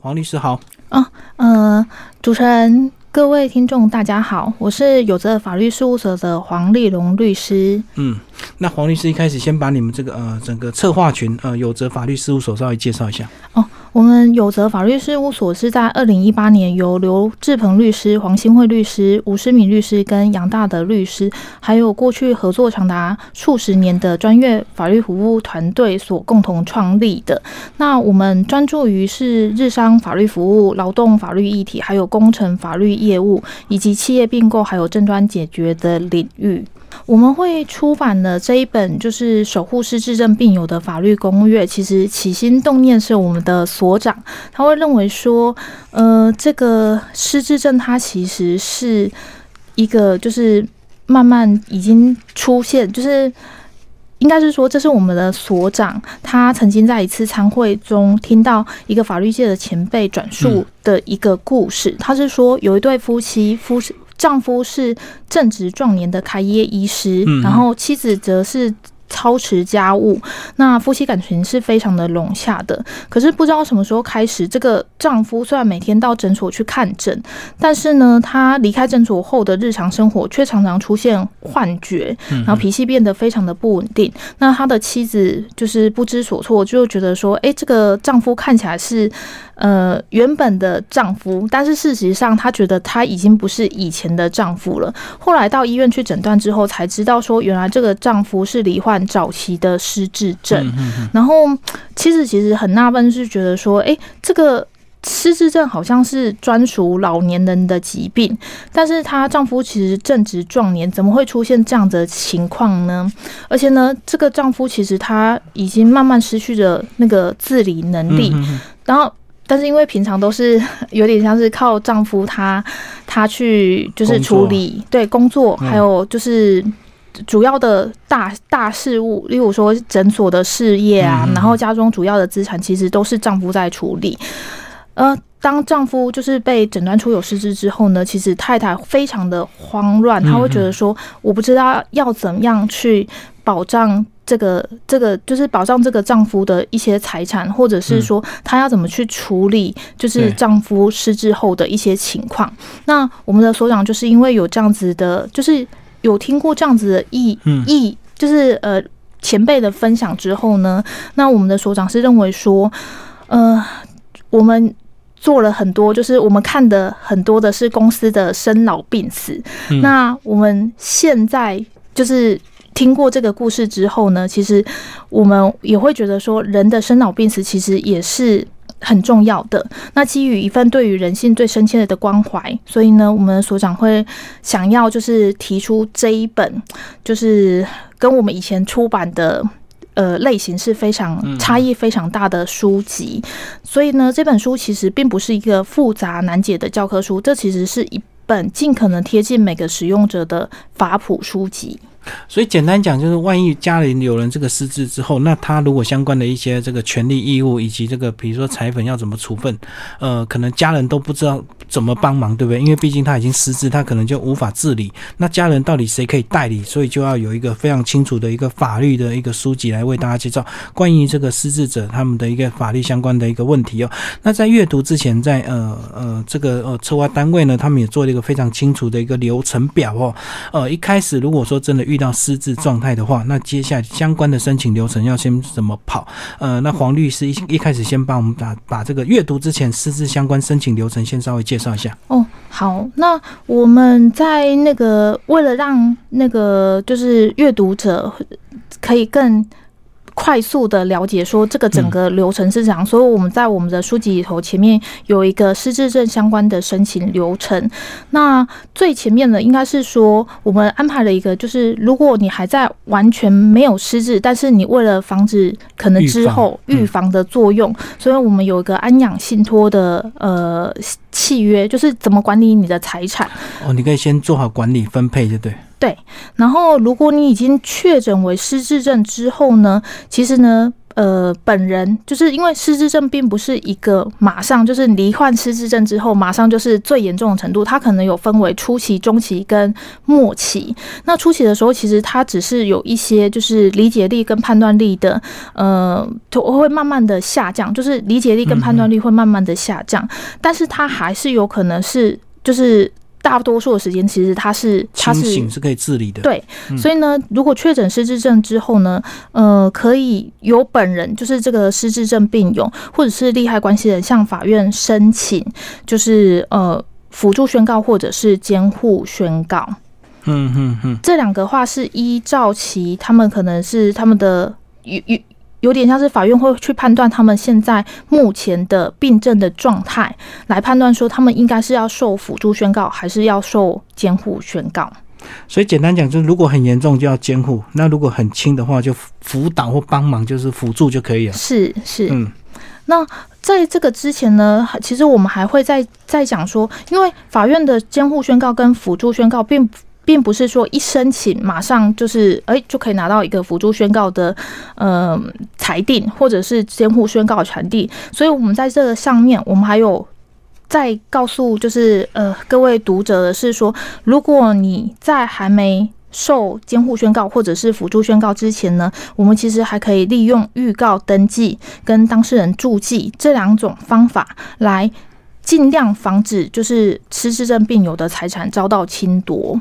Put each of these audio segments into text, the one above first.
黄律师好，哦，呃，主持人、各位听众，大家好，我是有着法律事务所的黄丽蓉律师。嗯，那黄律师一开始先把你们这个呃整个策划群呃有着法律事务所稍微介绍一下。哦，我们有责法律事务所是在二零一八年由刘志鹏律师、黄新惠律师、吴诗敏律师跟杨大德律师，还有过去合作长达数十年的专业法律服务团队所共同创立的。那我们专注于是日商法律服务、劳动法律议题，还有工程法律业务，以及企业并购还有争端解决的领域。我们会出版的这一本就是守护失智症病友的法律攻略。其实起心动念是我们的所长，他会认为说，呃，这个失智症它其实是一个就是慢慢已经出现，就是应该是说，这是我们的所长他曾经在一次参会中听到一个法律界的前辈转述的一个故事。他是说有一对夫妻，夫丈夫是正值壮年的开业医师，然后妻子则是操持家务，那夫妻感情是非常的融洽的。可是不知道什么时候开始，这个丈夫虽然每天到诊所去看诊，但是呢，他离开诊所后的日常生活却常常出现幻觉，然后脾气变得非常的不稳定。那他的妻子就是不知所措，就觉得说，哎，这个丈夫看起来是。呃，原本的丈夫，但是事实上，她觉得他已经不是以前的丈夫了。后来到医院去诊断之后，才知道说，原来这个丈夫是罹患早期的失智症。然后妻子其实很纳闷，是觉得说，哎，这个失智症好像是专属老年人的疾病，但是她丈夫其实正值壮年，怎么会出现这样的情况呢？而且呢，这个丈夫其实他已经慢慢失去了那个自理能力，然后。但是因为平常都是 有点像是靠丈夫他他去就是处理对工作，还有就是主要的大大事务，例如说诊所的事业啊，然后家中主要的资产其实都是丈夫在处理。呃，当丈夫就是被诊断出有失智之后呢，其实太太非常的慌乱，她会觉得说，我不知道要怎样去保障。这个这个就是保障这个丈夫的一些财产，或者是说她要怎么去处理，就是丈夫失智后的一些情况。那我们的所长就是因为有这样子的，就是有听过这样子的意意，就是呃前辈的分享之后呢，那我们的所长是认为说，呃，我们做了很多，就是我们看的很多的是公司的生老病死，那我们现在就是。听过这个故事之后呢，其实我们也会觉得说，人的生老病死其实也是很重要的。那基于一份对于人性最深切的关怀，所以呢，我们所长会想要就是提出这一本，就是跟我们以前出版的呃类型是非常差异非常大的书籍。所以呢，这本书其实并不是一个复杂难解的教科书，这其实是一本尽可能贴近每个使用者的法普书籍。所以简单讲，就是万一家里有人这个失智之后，那他如果相关的一些这个权利义务以及这个比如说财粉要怎么处分，呃，可能家人都不知道怎么帮忙，对不对？因为毕竟他已经失智，他可能就无法自理。那家人到底谁可以代理？所以就要有一个非常清楚的一个法律的一个书籍来为大家介绍关于这个失智者他们的一个法律相关的一个问题哦。那在阅读之前，在呃呃这个呃策划单位呢，他们也做了一个非常清楚的一个流程表哦。呃，一开始如果说真的遇到失智状态的话，那接下来相关的申请流程要先怎么跑？呃，那黄律师一一开始先帮我们把把这个阅读之前失智相关申请流程先稍微介绍一下。哦，好，那我们在那个为了让那个就是阅读者可以更。快速的了解说这个整个流程是怎样，所以我们在我们的书籍里头前面有一个失智症相关的申请流程。那最前面的应该是说，我们安排了一个，就是如果你还在完全没有失智，但是你为了防止可能之后预防的作用，所以我们有一个安养信托的呃契约，就是怎么管理你的财产。哦，你可以先做好管理分配，就对。对，然后如果你已经确诊为失智症之后呢，其实呢，呃本人，就是因为失智症并不是一个马上就是罹患失智症之后马上就是最严重的程度，它可能有分为初期、中期跟末期。那初期的时候，其实它只是有一些就是理解力跟判断力的，呃，就会慢慢的下降，就是理解力跟判断力会慢慢的下降，但是它还是有可能是就是。大多数的时间，其实他是他是是可以自理的。对，所以呢，如果确诊失智症之后呢，呃，可以由本人，就是这个失智症病友，或者是利害关系人，向法院申请，就是呃辅助宣告或者是监护宣告。嗯嗯嗯，这两个话是依照其他们可能是他们的与与。有点像是法院会去判断他们现在目前的病症的状态，来判断说他们应该是要受辅助宣告，还是要受监护宣告。所以简单讲，就是如果很严重就要监护，那如果很轻的话就辅导或帮忙，就是辅助就可以了。是是，嗯。那在这个之前呢，其实我们还会再再讲说，因为法院的监护宣告跟辅助宣告并。并不是说一申请马上就是哎就可以拿到一个辅助宣告的呃裁定，或者是监护宣告的传递。所以，我们在这个上面，我们还有再告诉就是呃各位读者的是说，如果你在还没受监护宣告或者是辅助宣告之前呢，我们其实还可以利用预告登记跟当事人注记这两种方法来。尽量防止就是失智症病友的财产遭到侵夺。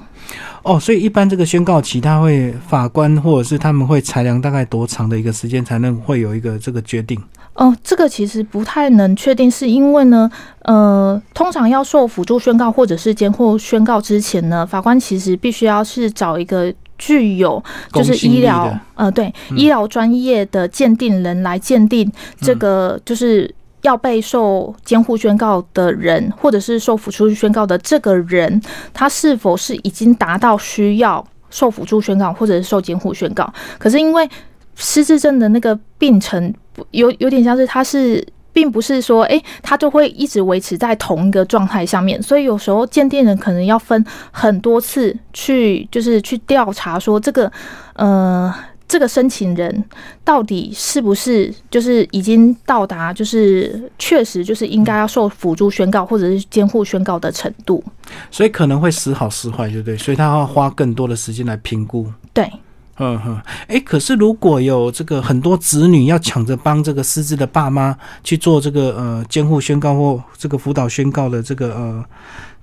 哦，所以一般这个宣告期，他会法官或者是他们会裁量大概多长的一个时间才能会有一个这个决定？哦，这个其实不太能确定，是因为呢，呃，通常要受辅助宣告或者是监护宣告之前呢，法官其实必须要是找一个具有就是医疗呃对医疗专业的鉴定人来鉴定这个就是。要被受监护宣告的人，或者是受辅助宣告的这个人，他是否是已经达到需要受辅助宣告或者是受监护宣告？可是因为失智症的那个病程有有点像是，他是并不是说，诶，他就会一直维持在同一个状态上面，所以有时候鉴定人可能要分很多次去，就是去调查说这个，呃。这个申请人到底是不是就是已经到达，就是确实就是应该要受辅助宣告或者是监护宣告的程度？所以可能会时好时坏，对不对？所以他要花更多的时间来评估。对，嗯哼，哎，可是如果有这个很多子女要抢着帮这个失智的爸妈去做这个呃监护宣告或这个辅导宣告的这个呃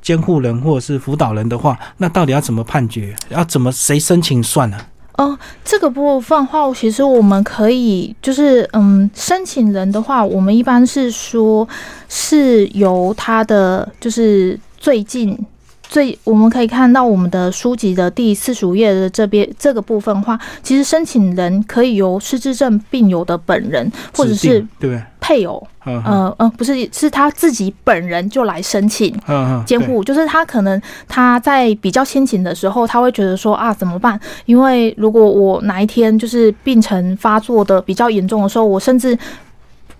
监护人或者是辅导人的话，那到底要怎么判决？要怎么谁申请算呢？哦，这个部分的话，其实我们可以就是，嗯，申请人的话，我们一般是说是由他的就是最近。最我们可以看到我们的书籍的第四十五页的这边这个部分话，其实申请人可以由失智症病友的本人或者是对配偶，呃呃，不是是他自己本人就来申请监护，就是他可能他在比较先情的时候，他会觉得说啊怎么办？因为如果我哪一天就是病程发作的比较严重的时候，我甚至。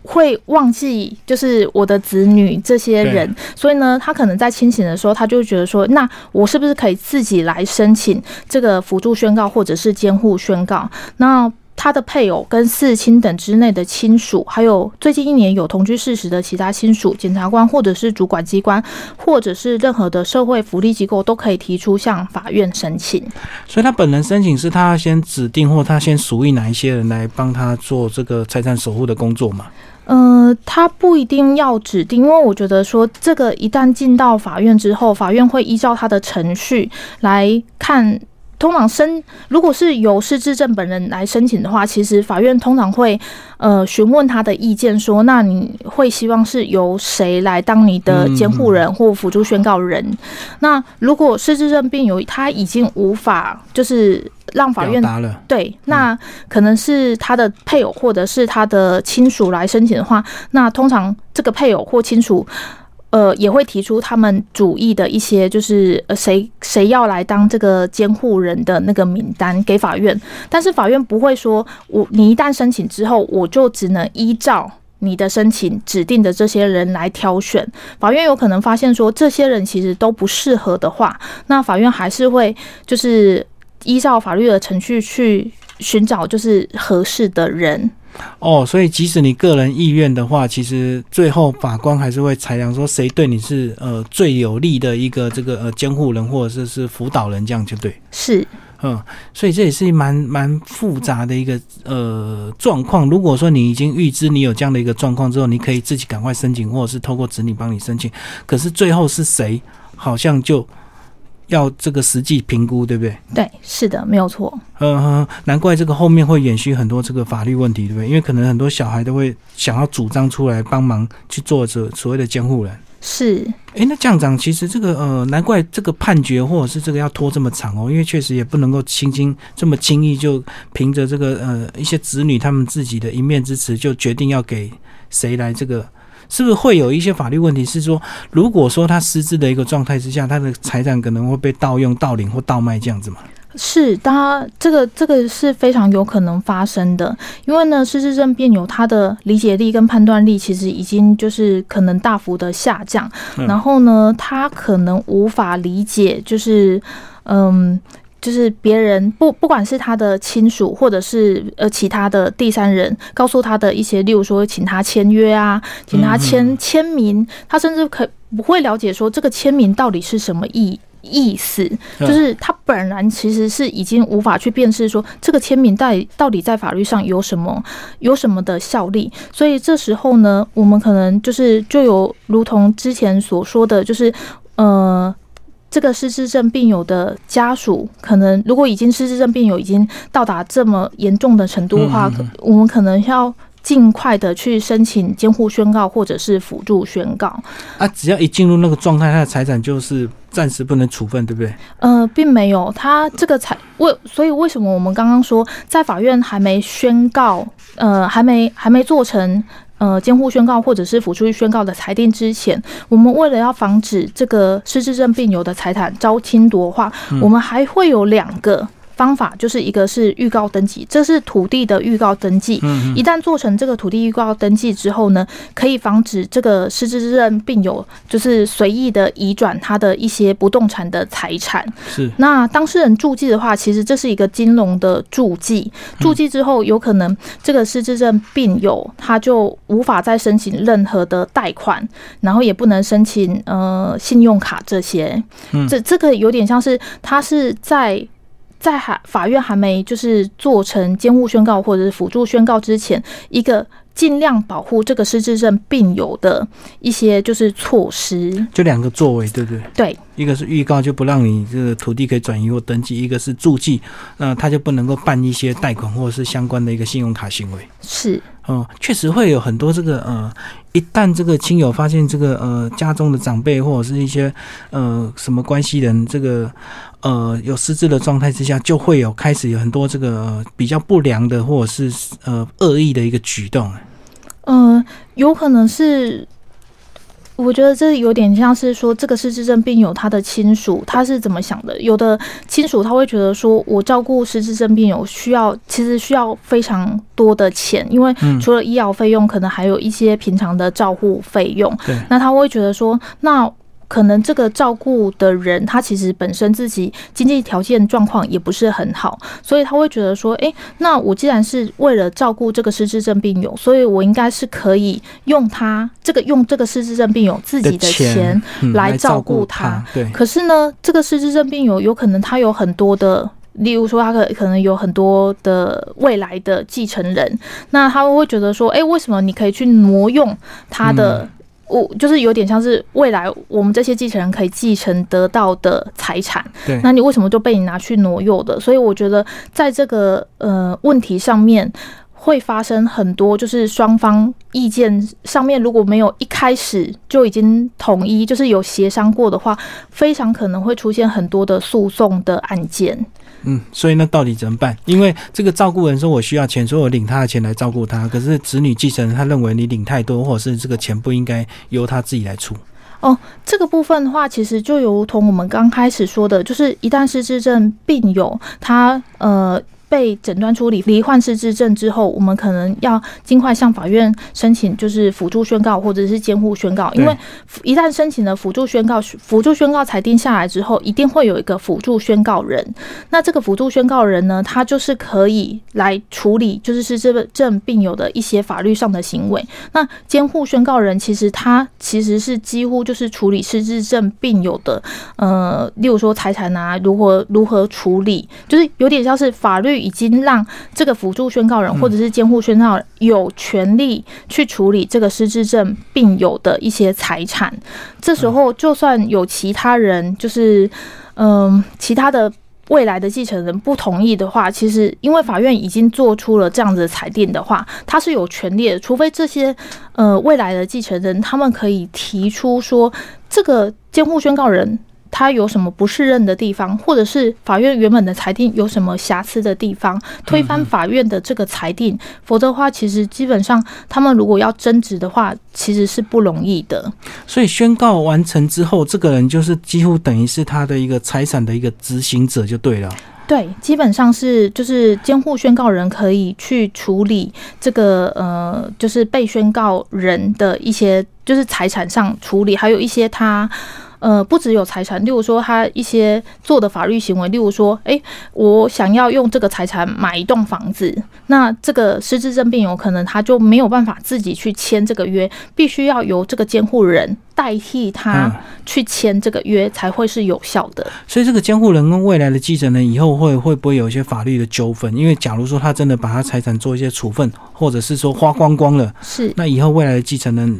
会忘记就是我的子女这些人，所以呢，他可能在清醒的时候，他就觉得说，那我是不是可以自己来申请这个辅助宣告或者是监护宣告？那他的配偶跟四亲等之内的亲属，还有最近一年有同居事实的其他亲属，检察官或者是主管机关，或者是任何的社会福利机构，都可以提出向法院申请。所以，他本人申请是他先指定或他先属意哪一些人来帮他做这个财产守护的工作嘛？呃，他不一定要指定，因为我觉得说这个一旦进到法院之后，法院会依照他的程序来看。通常申如果是由失智症本人来申请的话，其实法院通常会呃询问他的意见，说那你会希望是由谁来当你的监护人或辅助宣告人？那如果失智症病友他已经无法就是让法院对，那可能是他的配偶或者是他的亲属来申请的话，那通常这个配偶或亲属。呃，也会提出他们主意的一些，就是呃，谁谁要来当这个监护人的那个名单给法院，但是法院不会说，我你一旦申请之后，我就只能依照你的申请指定的这些人来挑选。法院有可能发现说，这些人其实都不适合的话，那法院还是会就是依照法律的程序去寻找就是合适的人。哦，所以即使你个人意愿的话，其实最后法官还是会裁量说谁对你是呃最有利的一个这个呃监护人或者是是辅导人，这样就对。是，嗯，所以这也是蛮蛮复杂的一个呃状况。如果说你已经预知你有这样的一个状况之后，你可以自己赶快申请，或者是透过子女帮你申请。可是最后是谁，好像就要这个实际评估，对不对？对，是的，没有错。嗯，难怪这个后面会延续很多这个法律问题，对不对？因为可能很多小孩都会想要主张出来帮忙去做这所谓的监护人。是，诶，那样长，其实这个呃，难怪这个判决或者是这个要拖这么长哦，因为确实也不能够轻轻这么轻易就凭着这个呃一些子女他们自己的一面之词就决定要给谁来这个，是不是会有一些法律问题？是说，如果说他失智的一个状态之下，他的财产可能会被盗用、盗领或盗卖这样子嘛？是，他这个这个是非常有可能发生的，因为呢，失智症病友他的理解力跟判断力其实已经就是可能大幅的下降，然后呢，他可能无法理解，就是嗯，就是别人不不管是他的亲属或者是呃其他的第三人告诉他的一些，例如说请他签约啊，请他签签名，他甚至可不会了解说这个签名到底是什么意。意思就是他本人其实是已经无法去辨识说这个签名在到底在法律上有什么有什么的效力，所以这时候呢，我们可能就是就有如同之前所说的，就是呃，这个失智症病友的家属，可能如果已经失智症病友已经到达这么严重的程度的话，我们可能要。尽快的去申请监护宣告或者是辅助宣告啊，只要一进入那个状态，他的财产就是暂时不能处分，对不对？呃，并没有，他这个财为，所以为什么我们刚刚说在法院还没宣告，呃，还没还没做成呃监护宣告或者是辅助宣告的裁定之前，我们为了要防止这个失智症病友的财产遭侵夺的话，我们还会有两个。方法就是一个是预告登记，这是土地的预告登记。一旦做成这个土地预告登记之后呢，可以防止这个失智症病友就是随意的移转他的一些不动产的财产。是。那当事人注记的话，其实这是一个金融的注记。注记之后，有可能这个失智症病友他就无法再申请任何的贷款，然后也不能申请呃信用卡这些。这这个有点像是他是在。在还法院还没就是做成监护宣告或者是辅助宣告之前，一个尽量保护这个失智症病友的一些就是措施，就两个作为，对不对？对，一个是预告，就不让你这个土地可以转移或登记；一个是注记，那他就不能够办一些贷款或者是相关的一个信用卡行为。是，嗯，确实会有很多这个呃，一旦这个亲友发现这个呃家中的长辈或者是一些呃什么关系人这个。呃，有失智的状态之下，就会有开始有很多这个比较不良的或者是呃恶意的一个举动。嗯，有可能是，我觉得这有点像是说，这个失智症病友他的亲属他是怎么想的？有的亲属他会觉得说，我照顾失智症病友需要，其实需要非常多的钱，因为除了医疗费用，可能还有一些平常的照护费用。对，那他会觉得说，那。可能这个照顾的人，他其实本身自己经济条件状况也不是很好，所以他会觉得说，哎，那我既然是为了照顾这个失智症病友，所以我应该是可以用他这个用这个失智症病友自己的钱来照顾他。对。可是呢，这个失智症病友有可能他有很多的，例如说他可可能有很多的未来的继承人，那他会觉得说，哎，为什么你可以去挪用他的？我就是有点像是未来我们这些继承人可以继承得到的财产，对，那你为什么就被你拿去挪用的？所以我觉得在这个呃问题上面会发生很多，就是双方意见上面如果没有一开始就已经统一，就是有协商过的话，非常可能会出现很多的诉讼的案件。嗯，所以那到底怎么办？因为这个照顾人说我需要钱，所以我领他的钱来照顾他。可是子女继承他认为你领太多，或者是这个钱不应该由他自己来出。哦，这个部分的话，其实就如同我们刚开始说的，就是一旦是智症病友，他呃被诊断出罹罹患失智症之后，我们可能要尽快向法院申请，就是辅助宣告或者是监护宣告。因为一旦申请了辅助宣告，辅助宣告裁定下来之后，一定会有一个辅助宣告人。那这个辅助宣告人呢，他就是可以来处理，就是失智症病友的一些法律上的行为。那监护宣告人其实他其实是几乎就是处理失智症病友的，呃，例如说财产啊，如何如何处理，就是有点像是法律。已经让这个辅助宣告人或者是监护宣告人有权利去处理这个失智症病友的一些财产。这时候，就算有其他人，就是嗯，其他的未来的继承人不同意的话，其实因为法院已经做出了这样子的裁定的话，他是有权利的。除非这些呃未来的继承人，他们可以提出说，这个监护宣告人。他有什么不适任的地方，或者是法院原本的裁定有什么瑕疵的地方，推翻法院的这个裁定，否则的话，其实基本上他们如果要争执的话，其实是不容易的。所以宣告完成之后，这个人就是几乎等于是他的一个财产的一个执行者就对了。对，基本上是就是监护宣告人可以去处理这个呃，就是被宣告人的一些就是财产上处理，还有一些他。呃，不只有财产，例如说他一些做的法律行为，例如说，哎，我想要用这个财产买一栋房子，那这个失智症病友可能他就没有办法自己去签这个约，必须要由这个监护人代替他去签这个约才会是有效的。所以，这个监护人跟未来的继承人以后会会不会有一些法律的纠纷？因为假如说他真的把他财产做一些处分，或者是说花光光了，是那以后未来的继承人。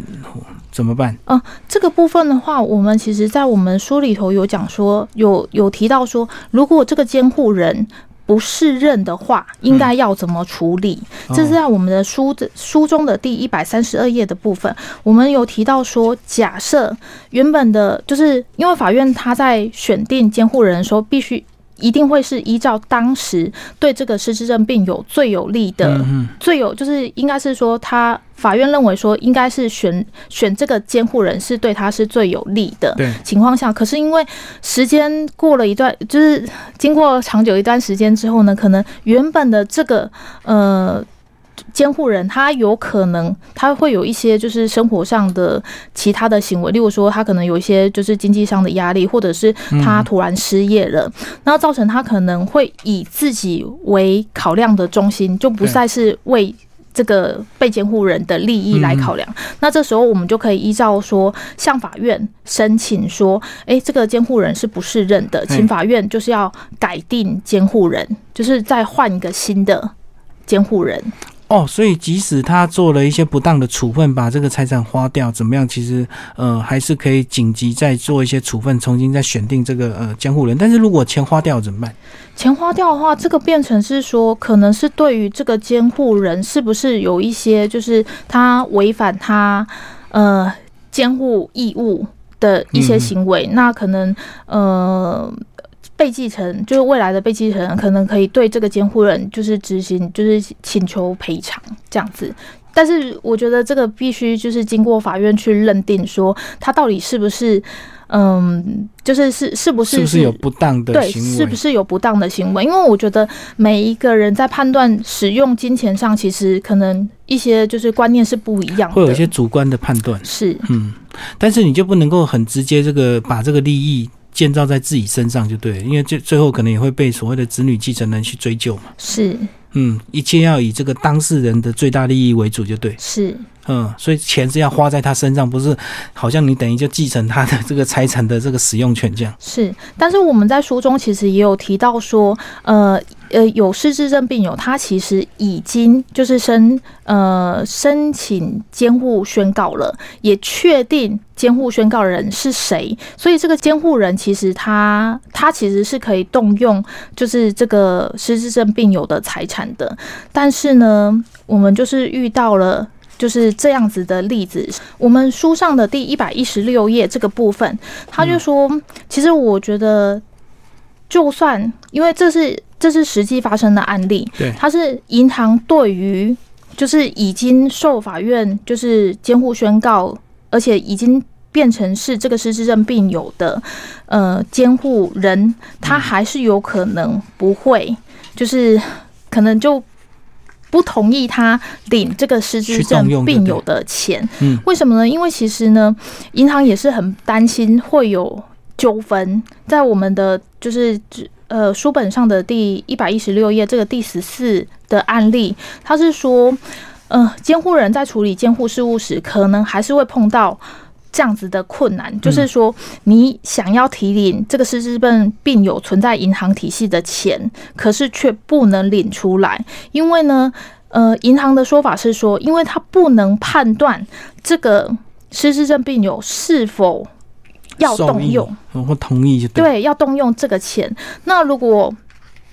怎么办？嗯，这个部分的话，我们其实，在我们书里头有讲说，有有提到说，如果这个监护人不适任的话，应该要怎么处理？这是在我们的书的书中的第一百三十二页的部分，我们有提到说，假设原本的，就是因为法院他在选定监护人的时候，必须。一定会是依照当时对这个失智症病有最有利的，最有就是应该是说，他法院认为说应该是选选这个监护人是对他是最有利的情况下，可是因为时间过了一段，就是经过长久一段时间之后呢，可能原本的这个呃。监护人他有可能他会有一些就是生活上的其他的行为，例如说他可能有一些就是经济上的压力，或者是他突然失业了，然后造成他可能会以自己为考量的中心，就不再是为这个被监护人的利益来考量。那这时候我们就可以依照说向法院申请说，哎，这个监护人是不适任的，请法院就是要改定监护人，就是再换一个新的监护人。哦，所以即使他做了一些不当的处分，把这个财产花掉，怎么样？其实，呃，还是可以紧急再做一些处分，重新再选定这个呃监护人。但是如果钱花掉怎么办？钱花掉的话，这个变成是说，可能是对于这个监护人是不是有一些，就是他违反他呃监护义务的一些行为，那可能呃。被继承就是未来的被继承人，可能可以对这个监护人就是执行，就是请求赔偿这样子。但是我觉得这个必须就是经过法院去认定，说他到底是不是，嗯，就是是是不是是不是有不当的对，是不是有不当的行为？因为我觉得每一个人在判断使用金钱上，其实可能一些就是观念是不一样，会有一些主观的判断。是，嗯，但是你就不能够很直接这个把这个利益。建造在自己身上就对了，因为最最后可能也会被所谓的子女继承人去追究嘛。是，嗯，一切要以这个当事人的最大利益为主就对。是。嗯，所以钱是要花在他身上，不是好像你等于就继承他的这个财产的这个使用权这样。是，但是我们在书中其实也有提到说，呃呃，有失智症病友，他其实已经就是申呃申请监护宣告了，也确定监护宣告人是谁，所以这个监护人其实他他其实是可以动用就是这个失智症病友的财产的，但是呢，我们就是遇到了。就是这样子的例子，我们书上的第一百一十六页这个部分，他就说，其实我觉得，就算因为这是这是实际发生的案例，对，他是银行对于就是已经受法院就是监护宣告，而且已经变成是这个失智症病友的呃监护人，他还是有可能不会就是。可能就不同意他领这个失智症病友的钱。嗯，为什么呢？因为其实呢，银行也是很担心会有纠纷。在我们的就是呃书本上的第一百一十六页，这个第十四的案例，他是说，呃，监护人在处理监护事务时，可能还是会碰到。这样子的困难，就是说，你想要提领这个失智症病友存在银行体系的钱，可是却不能领出来，因为呢，呃，银行的说法是说，因为他不能判断这个失智症病友是否要动用或同意就，对，要动用这个钱。那如果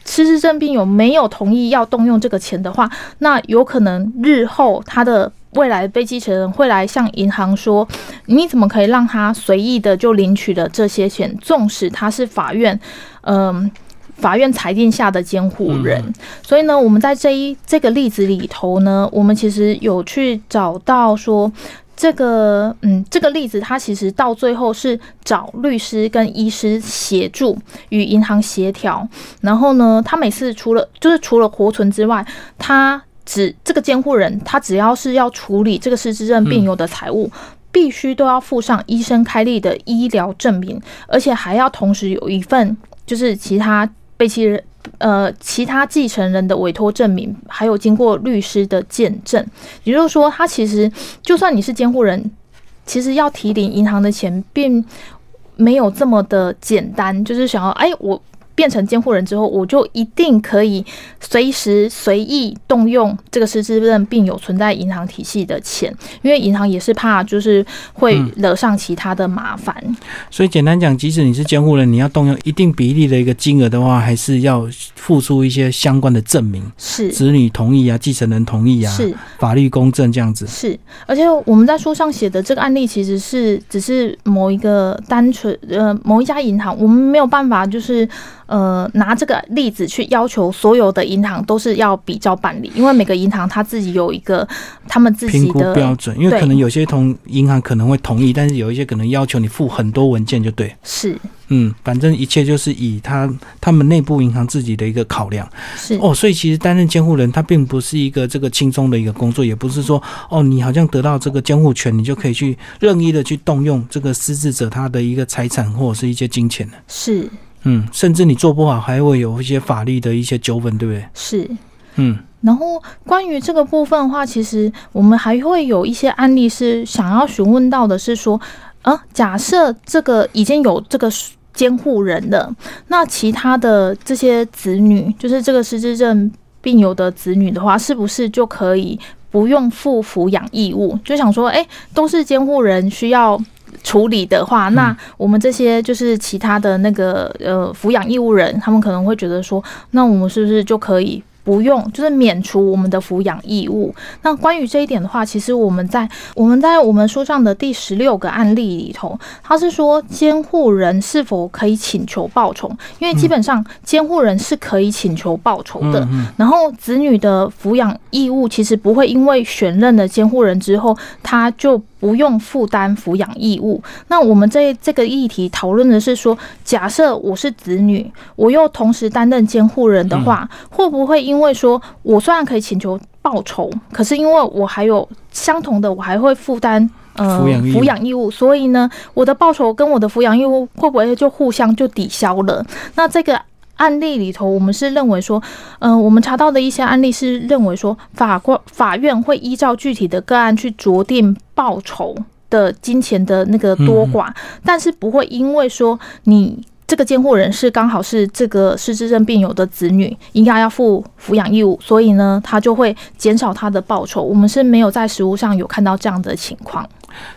失智症病友没有同意要动用这个钱的话，那有可能日后他的。未来被继承人会来向银行说：“你怎么可以让他随意的就领取了这些钱？纵使他是法院，嗯，法院裁定下的监护人。所以呢，我们在这一这个例子里头呢，我们其实有去找到说，这个嗯，这个例子他其实到最后是找律师跟医师协助与银行协调。然后呢，他每次除了就是除了活存之外，他。只这个监护人，他只要是要处理这个失智症病友的财务，必须都要附上医生开立的医疗证明，而且还要同时有一份就是其他被其人呃其他继承人的委托证明，还有经过律师的见证。也就是说，他其实就算你是监护人，其实要提领银行的钱，并没有这么的简单，就是想要哎我。变成监护人之后，我就一定可以随时随意动用这个失智症病友存在银行体系的钱，因为银行也是怕就是会惹上其他的麻烦。所以简单讲，即使你是监护人，你要动用一定比例的一个金额的话，还是要付出一些相关的证明，是子女同意啊，继承人同意啊，是法律公证这样子。是，而且我们在书上写的这个案例，其实是只是某一个单纯呃某一家银行，我们没有办法就是。呃，拿这个例子去要求所有的银行都是要比较办理，因为每个银行他自己有一个他们自己的标准，因为可能有些同银行可能会同意，但是有一些可能要求你付很多文件就对。是，嗯，反正一切就是以他他们内部银行自己的一个考量。是哦，所以其实担任监护人他并不是一个这个轻松的一个工作，也不是说哦你好像得到这个监护权，你就可以去任意的去动用这个失智者他的一个财产或者是一些金钱的。是。嗯，甚至你做不好，还会有一些法律的一些纠纷，对不对？是，嗯。然后关于这个部分的话，其实我们还会有一些案例是想要询问到的，是说，呃，假设这个已经有这个监护人了，那其他的这些子女，就是这个失智症病友的子女的话，是不是就可以不用负抚养义务？就想说，哎，都是监护人需要。处理的话，那我们这些就是其他的那个呃抚养义务人，他们可能会觉得说，那我们是不是就可以？不用，就是免除我们的抚养义务。那关于这一点的话，其实我们在我们在我们书上的第十六个案例里头，他是说监护人是否可以请求报酬？因为基本上监护人是可以请求报酬的。然后子女的抚养义务其实不会因为选任了监护人之后，他就不用负担抚养义务。那我们这这个议题讨论的是说，假设我是子女，我又同时担任监护人的话，会不会？因为说，我虽然可以请求报酬，可是因为我还有相同的，我还会负担呃抚养义务，所以呢，我的报酬跟我的抚养义务会不会就互相就抵消了？那这个案例里头，我们是认为说，嗯，我们查到的一些案例是认为说，法官法院会依照具体的个案去酌定报酬的金钱的那个多寡，但是不会因为说你。这个监护人是刚好是这个失智症病友的子女，应该要负抚养义务，所以呢，他就会减少他的报酬。我们是没有在实物上有看到这样的情况。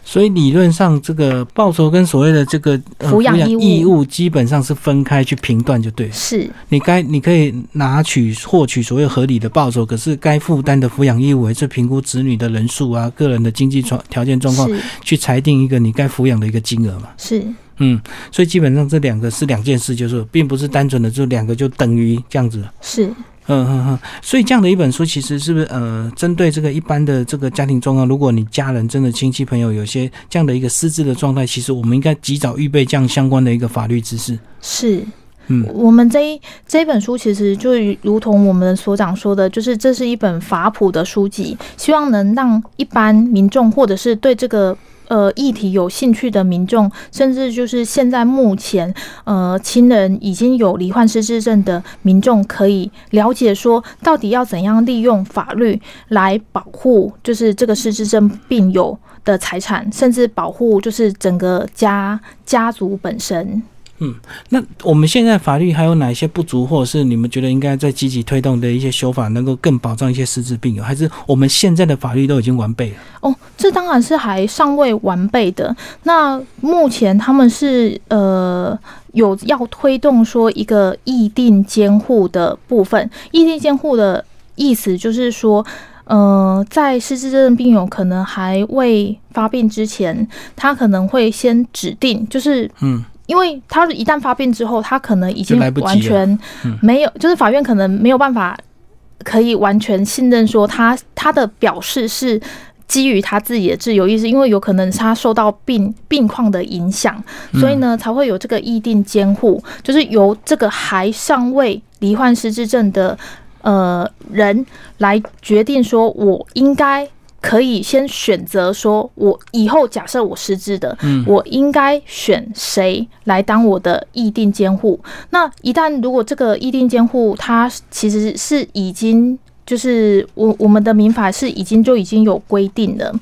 所以理论上，这个报酬跟所谓的这个抚养义务基本上是分开去评断就对。是你该你可以拿取获取所谓合理的报酬，可是该负担的抚养义务还是评估子女的人数啊、个人的经济状条件状况去裁定一个你该抚养的一个金额嘛？是。嗯，所以基本上这两个是两件事，就是并不是单纯的就两个就等于这样子。是，嗯嗯嗯。所以这样的一本书，其实是不是呃，针对这个一般的这个家庭状况，如果你家人真的亲戚朋友有些这样的一个失智的状态，其实我们应该及早预备这样相关的一个法律知识。是。嗯，我们这一这本书其实就如同我们所长说的，就是这是一本法普的书籍，希望能让一般民众或者是对这个。呃，议题有兴趣的民众，甚至就是现在目前，呃，亲人已经有罹患失智症的民众，可以了解说，到底要怎样利用法律来保护，就是这个失智症病友的财产，甚至保护就是整个家家族本身。嗯，那我们现在法律还有哪一些不足，或者是你们觉得应该在积极推动的一些修法，能够更保障一些失智病友？还是我们现在的法律都已经完备了？哦，这当然是还尚未完备的。那目前他们是呃有要推动说一个议定监护的部分，议定监护的意思就是说，呃，在失智症病友可能还未发病之前，他可能会先指定，就是嗯。因为他一旦发病之后，他可能已经完全没有，就是法院可能没有办法可以完全信任说他他的表示是基于他自己的自由意志，因为有可能他受到病病况的影响，所以呢才会有这个议定监护，就是由这个还尚未罹患失智症的呃人来决定说，我应该。可以先选择说，我以后假设我失智的，我应该选谁来当我的议定监护？那一旦如果这个议定监护，它其实是已经就是我我们的民法是已经就已经有规定了。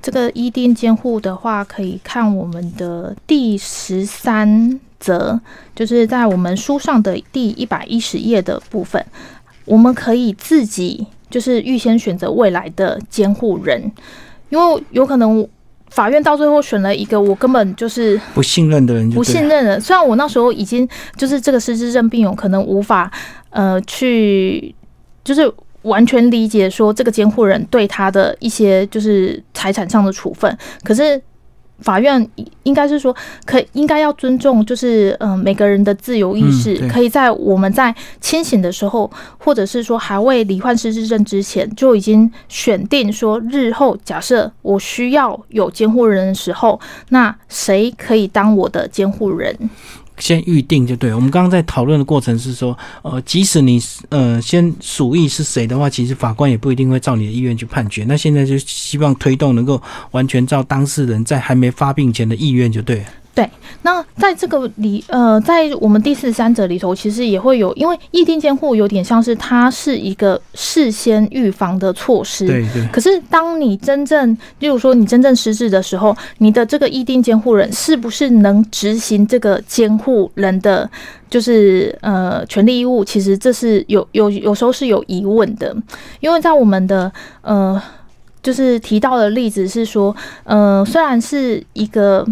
这个议定监护的话，可以看我们的第十三则，就是在我们书上的第一百一十页的部分，我们可以自己。就是预先选择未来的监护人，因为有可能法院到最后选了一个我根本就是不信任的人，不信任的。虽然我那时候已经就是这个失智症病友可能无法呃去就是完全理解说这个监护人对他的一些就是财产上的处分，可是。法院应该是说，可应该要尊重，就是嗯，每个人的自由意识，可以在我们在清醒的时候，或者是说还未罹患失智症之前，就已经选定说，日后假设我需要有监护人的时候，那谁可以当我的监护人？先预定就对。我们刚刚在讨论的过程是说，呃，即使你呃先属意是谁的话，其实法官也不一定会照你的意愿去判决。那现在就希望推动能够完全照当事人在还没发病前的意愿就对。对，那在这个里，呃，在我们第四三者里头，其实也会有，因为议定监护有点像是它是一个事先预防的措施。对对。可是，当你真正，例如说你真正失智的时候，你的这个议定监护人是不是能执行这个监护人的，就是呃权利义务？其实这是有有有时候是有疑问的，因为在我们的呃，就是提到的例子是说，呃，虽然是一个。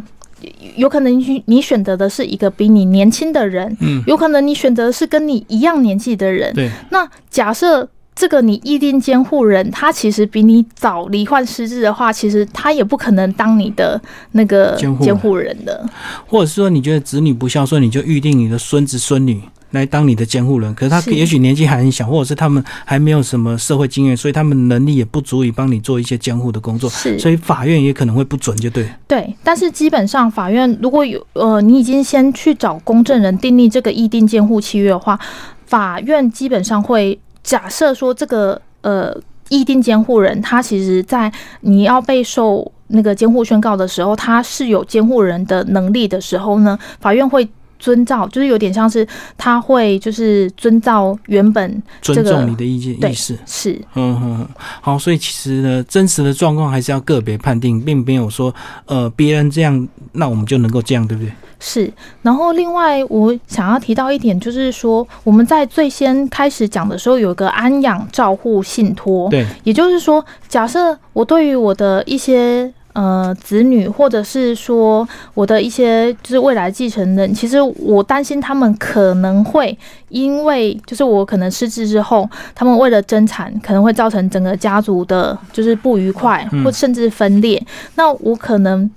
有可能你你选择的是一个比你年轻的人，嗯，有可能你选择是跟你一样年纪的人，对。那假设这个你意定监护人他其实比你早罹患失智的话，其实他也不可能当你的那个监护人的。或者是说，你觉得子女不孝顺，你就预定你的孙子孙女。来当你的监护人，可是他也许年纪还很小，或者是他们还没有什么社会经验，所以他们能力也不足以帮你做一些监护的工作，是，所以法院也可能会不准，就对。对，但是基本上法院如果有呃，你已经先去找公证人订立这个议定监护契约的话，法院基本上会假设说这个呃议定监护人他其实在你要被受那个监护宣告的时候，他是有监护人的能力的时候呢，法院会。遵照就是有点像是他会就是遵照原本尊重你的意见意识是嗯嗯好，所以其实呢，真实的状况还是要个别判定，并没有说呃别人这样，那我们就能够这样，对不对？是。然后另外我想要提到一点，就是说我们在最先开始讲的时候，有一个安养照护信托，对，也就是说，假设我对于我的一些。呃，子女或者是说我的一些就是未来继承人，其实我担心他们可能会因为就是我可能失智之后，他们为了争产，可能会造成整个家族的就是不愉快，或甚至分裂。那我可能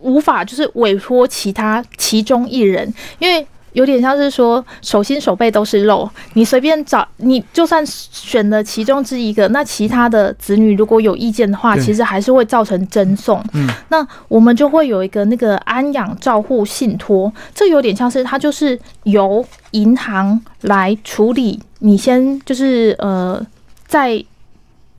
无法就是委托其他其中一人，因为有点像是说手心手背都是肉，你随便找，你就算选了其中之一个，那其他的子女如果有意见的话，其实还是会造成争讼。嗯，那我们就会有一个那个安养照护信托，这有点像是它就是由银行来处理，你先就是呃在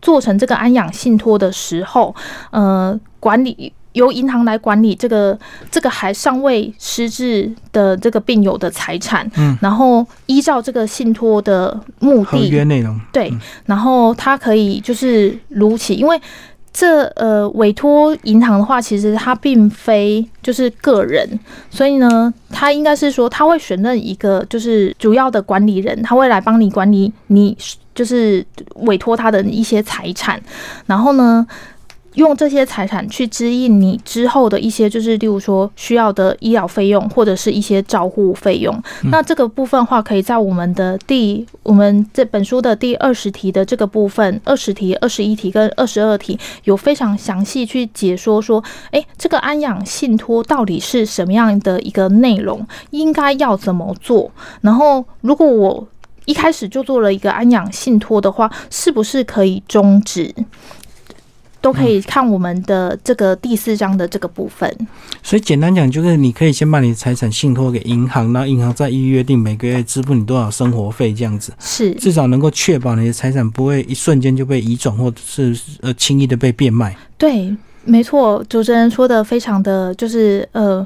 做成这个安养信托的时候，呃管理。由银行来管理这个这个还尚未失智的这个病友的财产，嗯，然后依照这个信托的目合的，约内容，对嗯，然后他可以就是如期，因为这呃委托银行的话，其实他并非就是个人，所以呢，他应该是说他会选任一个就是主要的管理人，他会来帮你管理你就是委托他的一些财产，然后呢。用这些财产去支应你之后的一些，就是例如说需要的医疗费用，或者是一些照护费用。那这个部分的话，可以在我们的第我们这本书的第二十题的这个部分，二十题、二十一题跟二十二题有非常详细去解说说，诶，这个安养信托到底是什么样的一个内容，应该要怎么做。然后，如果我一开始就做了一个安养信托的话，是不是可以终止？都可以看我们的这个第四章的这个部分。所以简单讲，就是你可以先把你的财产信托给银行，然后银行再依约定每个月支付你多少生活费，这样子，是至少能够确保你的财产不会一瞬间就被移转，或者是呃轻易的被变卖。对，没错，主持人说的非常的就是呃。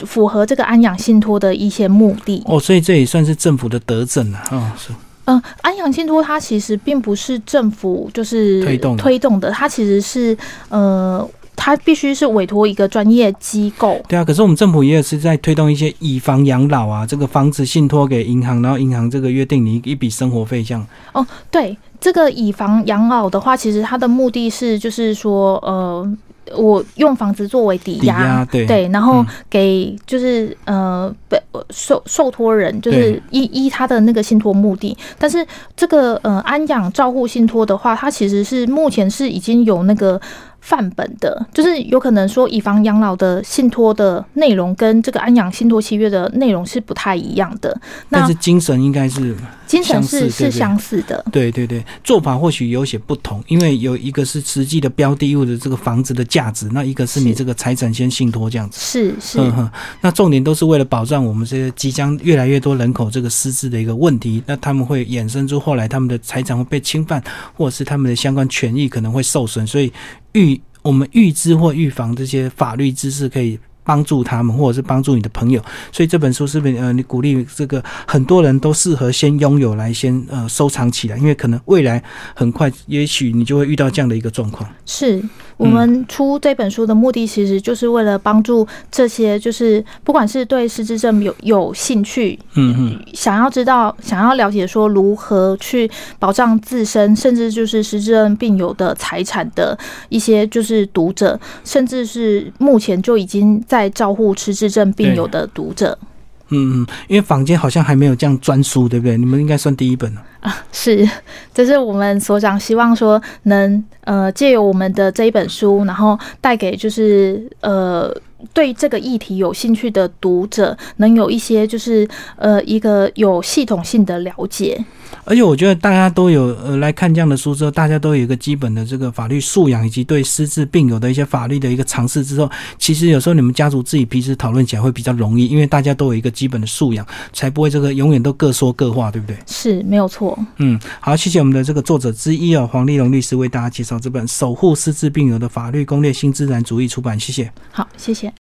符合这个安养信托的一些目的。哦，所以这也算是政府的德政了啊、哦，是嗯、安阳信托它其实并不是政府就是推动的推动的，它其实是呃，它必须是委托一个专业机构。对啊。可是我们政府也是在推动一些以房养老啊，这个房子信托给银行，然后银行这个约定你一笔生活费这样。哦对这个以房养老的话，其实它的目的是就是说呃。我用房子作为抵抵押对对，然后嗯给就是呃被受受托人，就是对依依他的那个信托目的。但是这个呃安养照护信托的话，它其实是目前是已经有那个范本的，就是有可能说以房养老的信托的内容跟这个安养信托契约的内容是不太一样的。那但是精神应该是精神是是相似的，对对对，做法或许有些不同，因为有一个是实际的标的物的这个房子的价值，那一个是你这个财产先信托这样子。是是嗯哼，那重点都是为了保障我们这些即将越来越多人口这个失智的一个问题，那他们会衍生出后来他们的财产会被侵犯，或者是他们的相关权益可能会受损，所以预我们预知或预防这些法律知识可以。帮助他们，或者是帮助你的朋友，所以这本书是不是呃，你鼓励这个很多人都适合先拥有来先呃收藏起来，因为可能未来很快，也许你就会遇到这样的一个状况。是我们出这本书的目的，其实就是为了帮助这些，就是不管是对失智症有有兴趣，嗯嗯，想要知道、想要了解说如何去保障自身，甚至就是失智症病友的财产的一些就是读者，甚至是目前就已经在照护失智症病友的读者。嗯嗯嗯，因为坊间好像还没有这样专书，对不对？你们应该算第一本了。是，这是我们所长希望说能呃借由我们的这一本书，然后带给就是呃对这个议题有兴趣的读者，能有一些就是呃一个有系统性的了解。而且我觉得大家都有呃来看这样的书之后，大家都有一个基本的这个法律素养，以及对失智病友的一些法律的一个尝试之后，其实有时候你们家族自己平时讨论起来会比较容易，因为大家都有一个基本的素养，才不会这个永远都各说各话，对不对？是没有错。嗯，好，谢谢我们的这个作者之一哦，黄丽蓉律师为大家介绍这本《守护失智病友的法律攻略：新自然主义》出版，谢谢。好，谢谢。